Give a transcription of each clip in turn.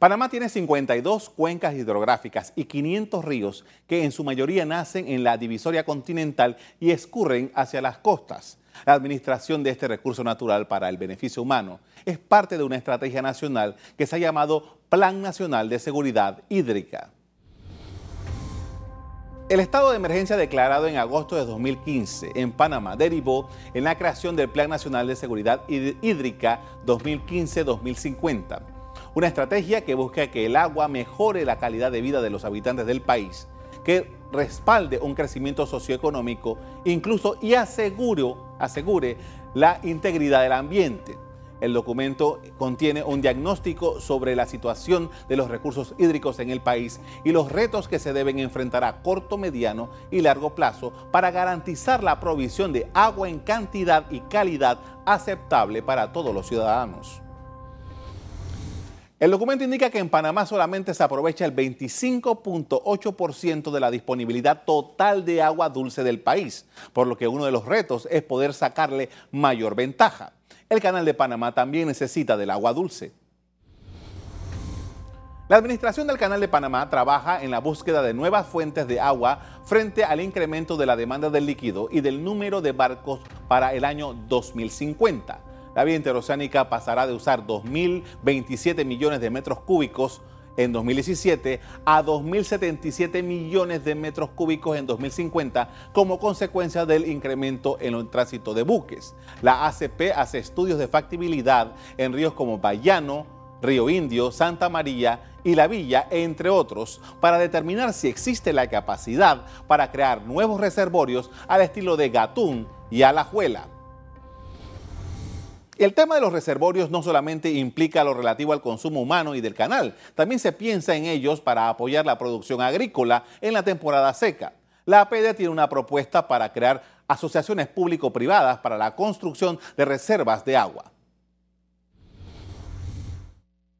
Panamá tiene 52 cuencas hidrográficas y 500 ríos que en su mayoría nacen en la divisoria continental y escurren hacia las costas. La administración de este recurso natural para el beneficio humano es parte de una estrategia nacional que se ha llamado Plan Nacional de Seguridad Hídrica. El estado de emergencia declarado en agosto de 2015 en Panamá derivó en la creación del Plan Nacional de Seguridad Hídrica 2015-2050 una estrategia que busca que el agua mejore la calidad de vida de los habitantes del país, que respalde un crecimiento socioeconómico, incluso y asegure, asegure la integridad del ambiente. El documento contiene un diagnóstico sobre la situación de los recursos hídricos en el país y los retos que se deben enfrentar a corto, mediano y largo plazo para garantizar la provisión de agua en cantidad y calidad aceptable para todos los ciudadanos. El documento indica que en Panamá solamente se aprovecha el 25.8% de la disponibilidad total de agua dulce del país, por lo que uno de los retos es poder sacarle mayor ventaja. El canal de Panamá también necesita del agua dulce. La administración del Canal de Panamá trabaja en la búsqueda de nuevas fuentes de agua frente al incremento de la demanda del líquido y del número de barcos para el año 2050 la vía interoceánica pasará de usar 2.027 millones de metros cúbicos en 2017 a 2.077 millones de metros cúbicos en 2050 como consecuencia del incremento en el tránsito de buques. La ACP hace estudios de factibilidad en ríos como Bayano, Río Indio, Santa María y La Villa, entre otros, para determinar si existe la capacidad para crear nuevos reservorios al estilo de Gatún y Alajuela. El tema de los reservorios no solamente implica lo relativo al consumo humano y del canal, también se piensa en ellos para apoyar la producción agrícola en la temporada seca. La APD tiene una propuesta para crear asociaciones público-privadas para la construcción de reservas de agua.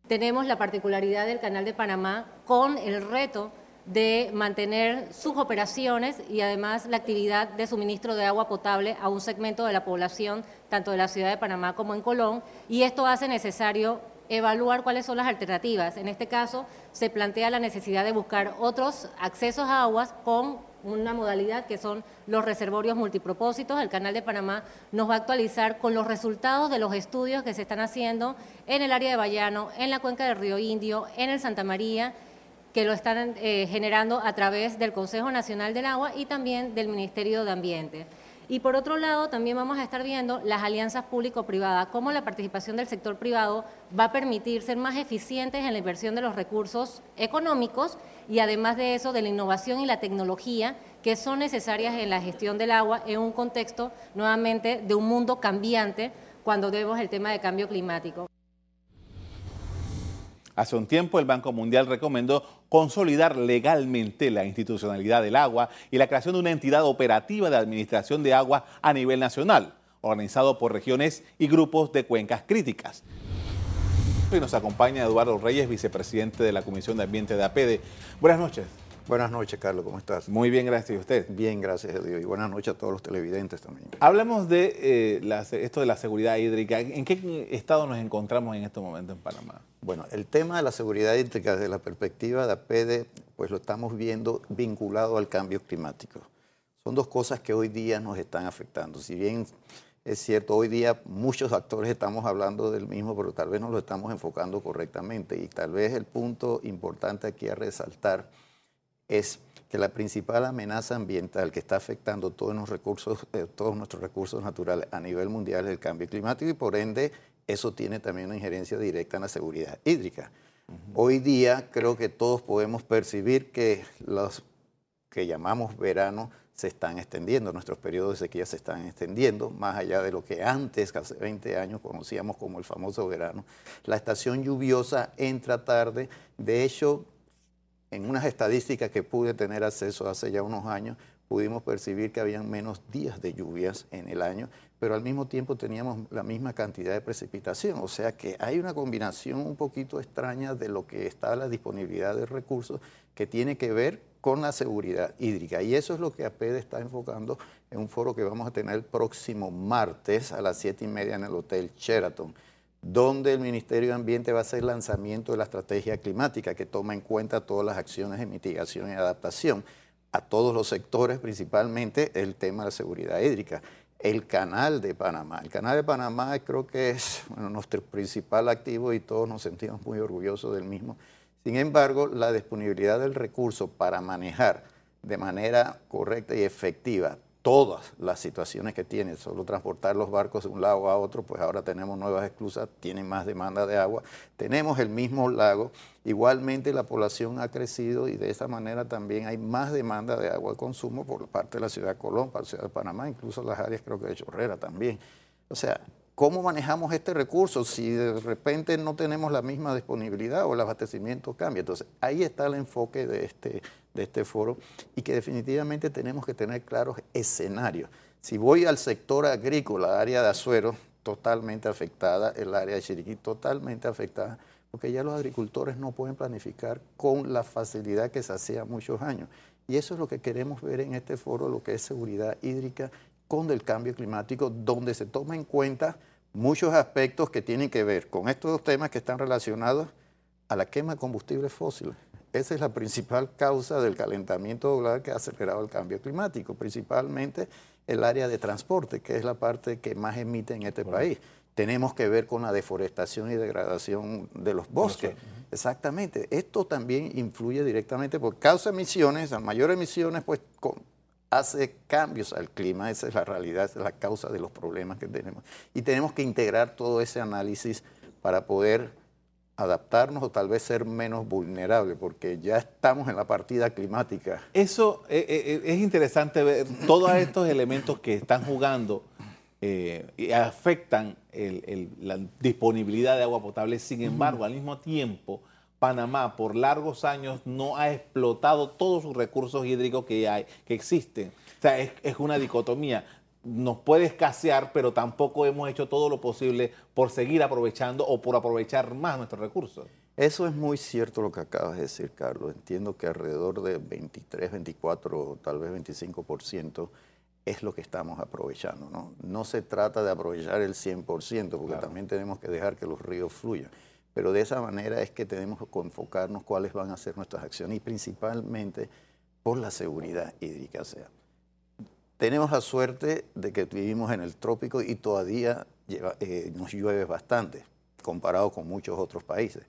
Tenemos la particularidad del Canal de Panamá con el reto de mantener sus operaciones y además la actividad de suministro de agua potable a un segmento de la población, tanto de la ciudad de Panamá como en Colón, y esto hace necesario evaluar cuáles son las alternativas. En este caso, se plantea la necesidad de buscar otros accesos a aguas con una modalidad que son los reservorios multipropósitos. El Canal de Panamá nos va a actualizar con los resultados de los estudios que se están haciendo en el área de Bayano, en la cuenca del río Indio, en el Santa María, que lo están eh, generando a través del Consejo Nacional del Agua y también del Ministerio de Ambiente. Y por otro lado, también vamos a estar viendo las alianzas público-privadas, cómo la participación del sector privado va a permitir ser más eficientes en la inversión de los recursos económicos y además de eso, de la innovación y la tecnología que son necesarias en la gestión del agua en un contexto nuevamente de un mundo cambiante cuando vemos el tema de cambio climático. Hace un tiempo el Banco Mundial recomendó consolidar legalmente la institucionalidad del agua y la creación de una entidad operativa de administración de agua a nivel nacional, organizado por regiones y grupos de cuencas críticas. Hoy nos acompaña Eduardo Reyes, vicepresidente de la Comisión de Ambiente de APEDE. Buenas noches. Buenas noches, Carlos, ¿cómo estás? Muy bien, gracias. ¿Y usted? Bien, gracias a Dios. Y buenas noches a todos los televidentes también. Hablemos de eh, esto de la seguridad hídrica. ¿En qué estado nos encontramos en este momento en Panamá? Bueno, el tema de la seguridad hídrica desde la perspectiva de APEDE, pues lo estamos viendo vinculado al cambio climático. Son dos cosas que hoy día nos están afectando. Si bien es cierto, hoy día muchos actores estamos hablando del mismo, pero tal vez no lo estamos enfocando correctamente. Y tal vez el punto importante aquí a resaltar es que la principal amenaza ambiental que está afectando todos, los recursos, eh, todos nuestros recursos naturales a nivel mundial es el cambio climático y por ende eso tiene también una injerencia directa en la seguridad hídrica. Hoy día creo que todos podemos percibir que los que llamamos verano se están extendiendo, nuestros periodos de sequía se están extendiendo, más allá de lo que antes, hace 20 años, conocíamos como el famoso verano. La estación lluviosa entra tarde, de hecho, en unas estadísticas que pude tener acceso hace ya unos años, pudimos percibir que habían menos días de lluvias en el año, pero al mismo tiempo teníamos la misma cantidad de precipitación. O sea que hay una combinación un poquito extraña de lo que está la disponibilidad de recursos que tiene que ver con la seguridad hídrica. Y eso es lo que APED está enfocando en un foro que vamos a tener el próximo martes a las siete y media en el Hotel Sheraton donde el Ministerio de Ambiente va a hacer el lanzamiento de la estrategia climática que toma en cuenta todas las acciones de mitigación y adaptación a todos los sectores, principalmente el tema de la seguridad hídrica. El canal de Panamá. El canal de Panamá creo que es nuestro principal activo y todos nos sentimos muy orgullosos del mismo. Sin embargo, la disponibilidad del recurso para manejar de manera correcta y efectiva todas las situaciones que tiene, solo transportar los barcos de un lago a otro, pues ahora tenemos nuevas esclusas, tienen más demanda de agua, tenemos el mismo lago, igualmente la población ha crecido y de esa manera también hay más demanda de agua de consumo por parte de la ciudad de Colón, para la ciudad de Panamá, incluso las áreas creo que de Chorrera también. O sea, ¿cómo manejamos este recurso si de repente no tenemos la misma disponibilidad o el abastecimiento cambia? Entonces, ahí está el enfoque de este de este foro y que definitivamente tenemos que tener claros escenarios. Si voy al sector agrícola, área de Azuero, totalmente afectada, el área de Chiriquí totalmente afectada, porque ya los agricultores no pueden planificar con la facilidad que se hacía muchos años. Y eso es lo que queremos ver en este foro, lo que es seguridad hídrica con el cambio climático, donde se toma en cuenta muchos aspectos que tienen que ver con estos dos temas que están relacionados a la quema de combustibles fósiles esa es la principal causa del calentamiento global que ha acelerado el cambio climático, principalmente el área de transporte, que es la parte que más emite en este país. Tenemos que ver con la deforestación y degradación de los bosques. Exactamente. Esto también influye directamente porque causa emisiones, a mayores emisiones, pues hace cambios al clima. Esa es la realidad, esa es la causa de los problemas que tenemos. Y tenemos que integrar todo ese análisis para poder adaptarnos o tal vez ser menos vulnerables, porque ya estamos en la partida climática. Eso eh, eh, eh, es interesante ver todos estos elementos que están jugando y afectan la disponibilidad de agua potable. Sin embargo, al mismo tiempo, Panamá por largos años no ha explotado todos sus recursos hídricos que hay, que existen. O sea, es, es una dicotomía nos puede escasear, pero tampoco hemos hecho todo lo posible por seguir aprovechando o por aprovechar más nuestros recursos. Eso es muy cierto lo que acabas de decir, Carlos. Entiendo que alrededor de 23, 24, tal vez 25% es lo que estamos aprovechando. No, no se trata de aprovechar el 100%, porque también tenemos que dejar que los ríos fluyan. Pero de esa manera es que tenemos que enfocarnos cuáles van a ser nuestras acciones y principalmente por la seguridad hídrica. sea, tenemos la suerte de que vivimos en el trópico y todavía eh, nos llueve bastante comparado con muchos otros países.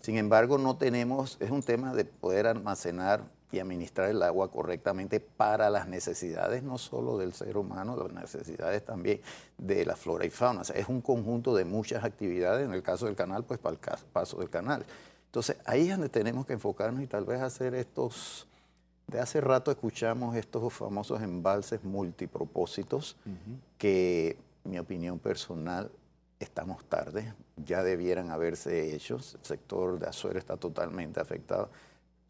Sin embargo, no tenemos, es un tema de poder almacenar y administrar el agua correctamente para las necesidades no solo del ser humano, las necesidades también de la flora y fauna. es un conjunto de muchas actividades, en el caso del canal, pues para el paso del canal. Entonces, ahí es donde tenemos que enfocarnos y tal vez hacer estos de hace rato escuchamos estos famosos embalses multipropósitos que, mi opinión personal, estamos tarde, ya debieran haberse hecho. El sector de Azuero está totalmente afectado.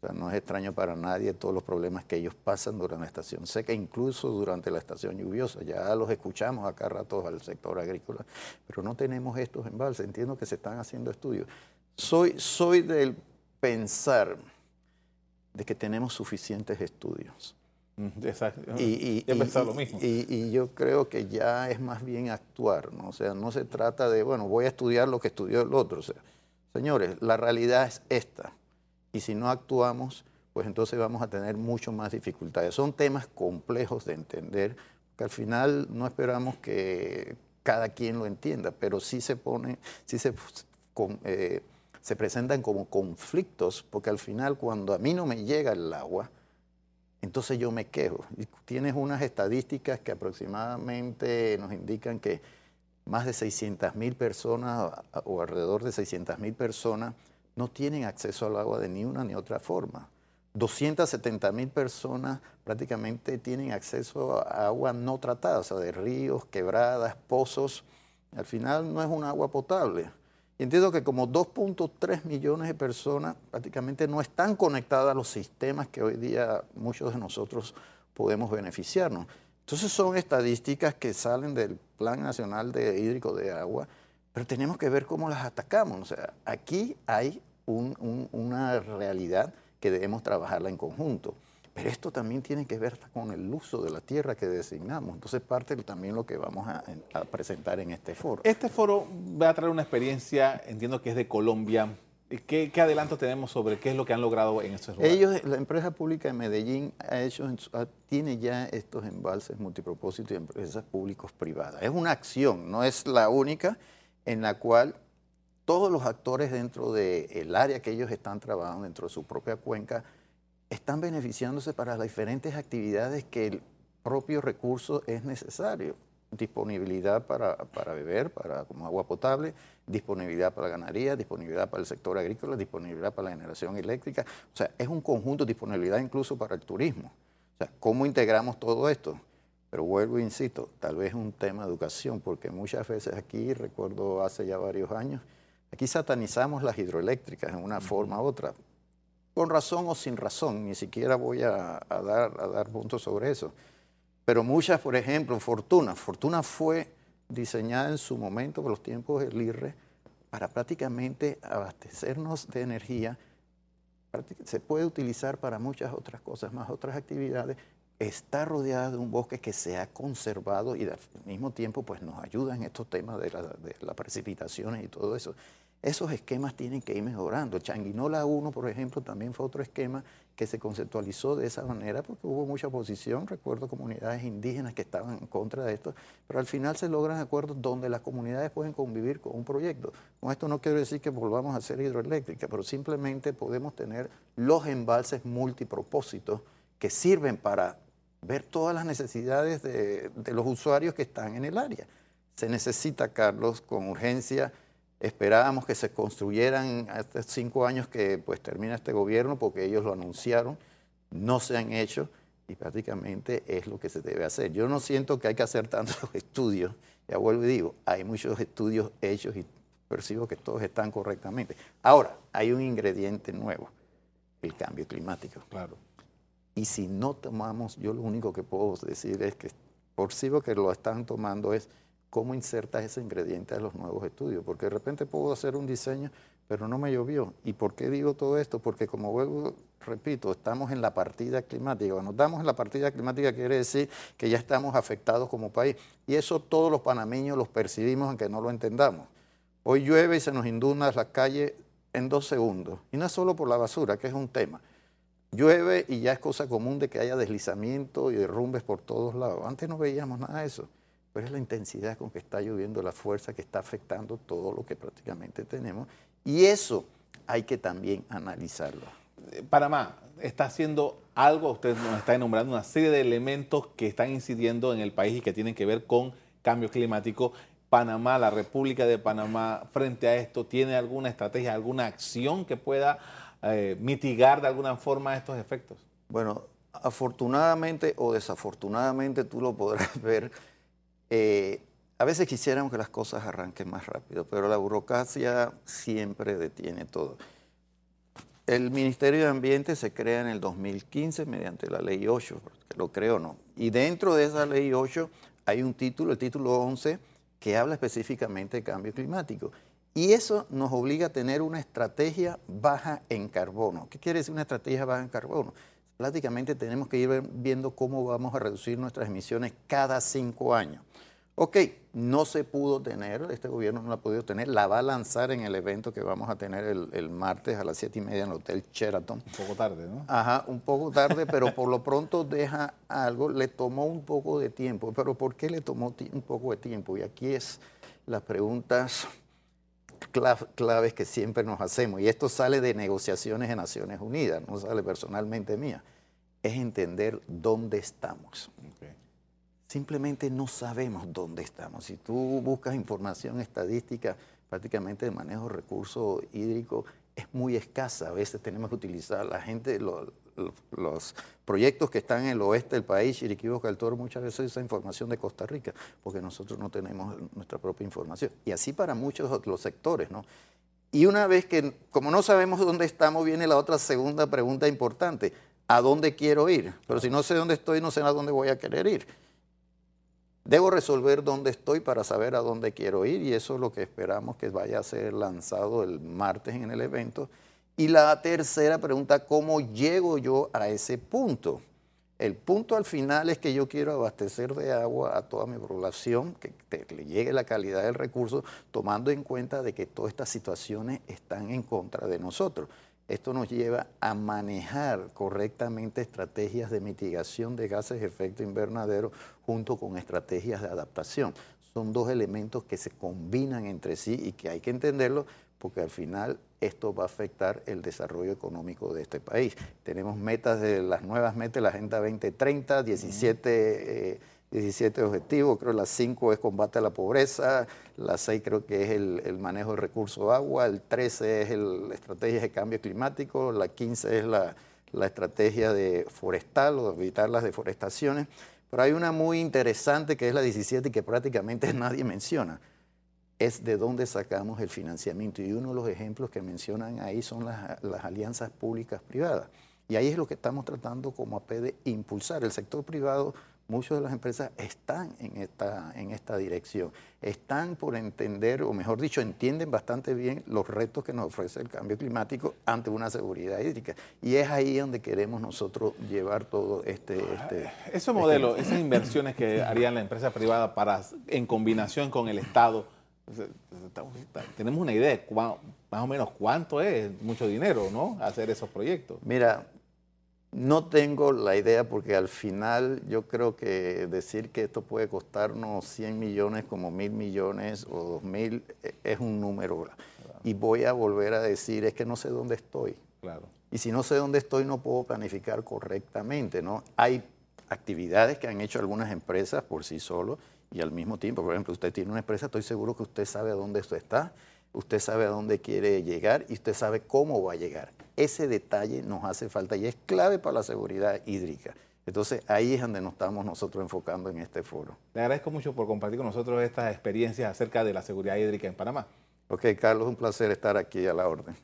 O sea, no es extraño para nadie todos los problemas que ellos pasan durante la estación seca, incluso durante la estación lluviosa. Ya los escuchamos acá rato al sector agrícola, pero no tenemos estos embalses. Entiendo que se están haciendo estudios. Soy, soy del pensar de que tenemos suficientes estudios. Exacto. Y, y, lo mismo. Y, yo creo que ya es más bien actuar, ¿no? O sea, no se trata de, bueno, voy a estudiar lo que estudió el otro. O sea, señores, la realidad es esta. Y si no actuamos, pues entonces vamos a tener mucho más dificultades. Son temas complejos de entender, que al final no esperamos que cada quien lo entienda, pero sí se pone, sí se... Eh, se presentan como conflictos, porque al final cuando a mí no me llega el agua, entonces yo me quejo. Tienes unas estadísticas que aproximadamente nos indican que más de 600 mil personas o alrededor de 600 mil personas no tienen acceso al agua de ni una ni otra forma. 270 mil personas prácticamente tienen acceso a agua no tratada, o sea, de ríos, quebradas, pozos. Al final no es un agua potable. Entiendo que como 2.3 millones de personas prácticamente no están conectadas a los sistemas que hoy día muchos de nosotros podemos beneficiarnos. Entonces son estadísticas que salen del Plan Nacional de Hídrico de Agua, pero tenemos que ver cómo las atacamos. O sea, aquí hay una realidad que debemos trabajarla en conjunto. Pero esto también tiene que ver con el uso de la tierra que designamos. Entonces, parte también lo que vamos a, presentar en este foro. Este foro va a traer una experiencia, entiendo que es de Colombia. ¿Qué, qué adelanto tenemos sobre qué es lo que han logrado en estos lugares? Ellos, la empresa pública de Medellín ha hecho, tiene ya estos embalses multipropósitos y empresas públicos privadas. Es una acción, no es la única en la cual todos los actores dentro del área que ellos están trabajando, dentro de su propia cuenca, están beneficiándose para las diferentes actividades que el propio recurso es necesario. Disponibilidad para, beber, para, como agua potable, disponibilidad para la ganadería, disponibilidad para el sector agrícola, disponibilidad para la generación eléctrica. O sea, es un conjunto, de disponibilidad incluso para el turismo. O sea, ¿cómo integramos todo esto? Pero vuelvo e insisto, tal vez un tema de educación, porque muchas veces aquí, recuerdo hace ya varios años, aquí satanizamos las hidroeléctricas en una forma u otra con razón o sin razón, ni siquiera voy a, dar, a dar puntos sobre eso. Pero muchas, por ejemplo, Fortuna. Fortuna fue diseñada en su momento, por los tiempos del IRRE, para prácticamente abastecernos de energía. Se puede utilizar para muchas otras cosas, más otras actividades. Está rodeada de un bosque que se ha conservado y al mismo tiempo pues, nos ayuda en estos temas de, las precipitaciones y todo eso esos esquemas tienen que ir mejorando. Changuinola 1, por ejemplo, también fue otro esquema que se conceptualizó de esa manera porque hubo mucha oposición, recuerdo comunidades indígenas que estaban en contra de esto, pero al final se logran acuerdos donde las comunidades pueden convivir con un proyecto. Con esto no quiero decir que volvamos a hacer hidroeléctrica, pero simplemente podemos tener los embalses multipropósitos que sirven para ver todas las necesidades de, los usuarios que están en el área. Se necesita, Carlos, con urgencia Esperábamos que se construyeran hasta cinco años que pues termina este gobierno porque ellos lo anunciaron, no se han hecho y prácticamente es lo que se debe hacer. Yo no siento que hay que hacer tantos estudios, ya vuelvo y digo, hay muchos estudios hechos y percibo que todos están correctamente. Ahora, hay un ingrediente nuevo, el cambio climático. Claro. Y si no tomamos, yo lo único que puedo decir es que percibo que lo están tomando es cómo insertas ese ingrediente a los nuevos estudios, porque de repente puedo hacer un diseño, pero no me llovió. ¿Y por qué digo todo esto? Porque como vuelvo, repito, estamos en la partida climática. Cuando estamos en la partida climática quiere decir que ya estamos afectados como país. Y eso todos los panameños los percibimos aunque no lo entendamos. Hoy llueve y se nos inunda las calles en dos segundos. Y no es solo por la basura, que es un tema. Llueve y ya es cosa común de que haya deslizamiento y derrumbes por todos lados. Antes no veíamos nada de eso pero es la intensidad con que está lloviendo, la fuerza que está afectando todo lo que prácticamente tenemos. Y eso hay que también analizarlo. Eh, Panamá está haciendo algo, usted nos está enumerando una serie de elementos que están incidiendo en el país y que tienen que ver con cambio climático. Panamá, la República de Panamá, frente a esto, ¿tiene alguna estrategia, alguna acción que pueda eh, mitigar de alguna forma estos efectos? Bueno, afortunadamente o desafortunadamente tú lo podrás ver eh, a veces quisiéramos que las cosas arranquen más rápido, pero la burocracia siempre detiene todo. El Ministerio de Ambiente se crea en el 2015 mediante la Ley 8, lo creo o no. Y dentro de esa Ley 8 hay un título, el título 11, que habla específicamente de cambio climático. Y eso nos obliga a tener una estrategia baja en carbono. ¿Qué quiere decir una estrategia baja en carbono? Prácticamente tenemos que ir viendo cómo vamos a reducir nuestras emisiones cada cinco años. Ok, no se pudo tener, este gobierno no la ha podido tener, la va a lanzar en el evento que vamos a tener el, martes a las siete y media en el Hotel Sheraton. Un poco tarde, ¿no? Ajá, un poco tarde, pero por lo pronto deja algo, le tomó un poco de tiempo, pero ¿por qué le tomó un poco de tiempo? Y aquí es las preguntas claves que siempre nos hacemos, y esto sale de negociaciones de Naciones Unidas, no sale personalmente mía, es entender dónde estamos. Simplemente no sabemos dónde estamos. Si tú buscas información estadística prácticamente de manejo de recursos hídricos, es muy escasa. A veces tenemos que utilizar la gente, los proyectos que están en el oeste del país, Chiriquí, Boca del Toro, muchas veces esa información de Costa Rica, porque nosotros no tenemos nuestra propia información. Y así para muchos los sectores, ¿no? Y una vez que, como no sabemos dónde estamos, viene la otra segunda pregunta importante. ¿A dónde quiero ir? Pero si no sé dónde estoy, no sé a dónde voy a querer ir. Debo resolver dónde estoy para saber a dónde quiero ir y eso es lo que esperamos que vaya a ser lanzado el martes en el evento Y la tercera pregunta, ¿cómo llego yo a ese punto? El punto al final es que yo quiero abastecer de agua a toda mi población, que, le llegue la calidad del recurso, tomando en cuenta de que todas estas situaciones están en contra de nosotros. Esto nos lleva a manejar correctamente estrategias de mitigación de gases de efecto invernadero junto con estrategias de adaptación. Son dos elementos que se combinan entre sí y que hay que entenderlo porque al final esto va a afectar el desarrollo económico de este país. Tenemos metas de las nuevas metas, la Agenda 2030, 17, 17 objetivos, creo que las 5 es combate a la pobreza, la 6 creo que es el, manejo del recurso agua, el 13 es la estrategia de cambio climático, la 15 es la, la estrategia de forestal o de evitar las deforestaciones, pero hay una muy interesante que es la 17 y que prácticamente nadie menciona es de dónde sacamos el financiamiento. Y uno de los ejemplos que mencionan ahí son las, alianzas públicas privadas. Y ahí es lo que estamos tratando como AP de impulsar. El sector privado, muchas de las empresas están en esta, en esta dirección. Están por entender, o mejor dicho, entienden bastante bien los retos que nos ofrece el cambio climático ante una seguridad hídrica. Y es ahí donde queremos nosotros llevar todo este... este Esos este modelos, esas inversiones que harían la empresa privada para, en combinación con el Estado, tenemos una idea de más o menos cuánto es mucho dinero, ¿no? Hacer esos proyectos. Mira, no tengo la idea porque al final yo creo que decir que esto puede costarnos 100 millones como mil millones o dos mil eh, es un número. Y voy a volver a decir, es que no sé dónde estoy. Claro. Y si no sé dónde estoy, no puedo planificar correctamente, ¿no? Hay actividades que han hecho algunas empresas por sí solos y al mismo tiempo, por ejemplo, usted tiene una empresa, estoy seguro que usted sabe a dónde usted está, usted sabe a dónde quiere llegar y usted sabe cómo va a llegar. Ese detalle nos hace falta y es clave para la seguridad hídrica. Entonces ahí es donde nos estamos nosotros enfocando en este foro. Le agradezco mucho por compartir con nosotros estas experiencias acerca de la seguridad hídrica en Panamá. Ok, Carlos, un placer estar aquí a la orden.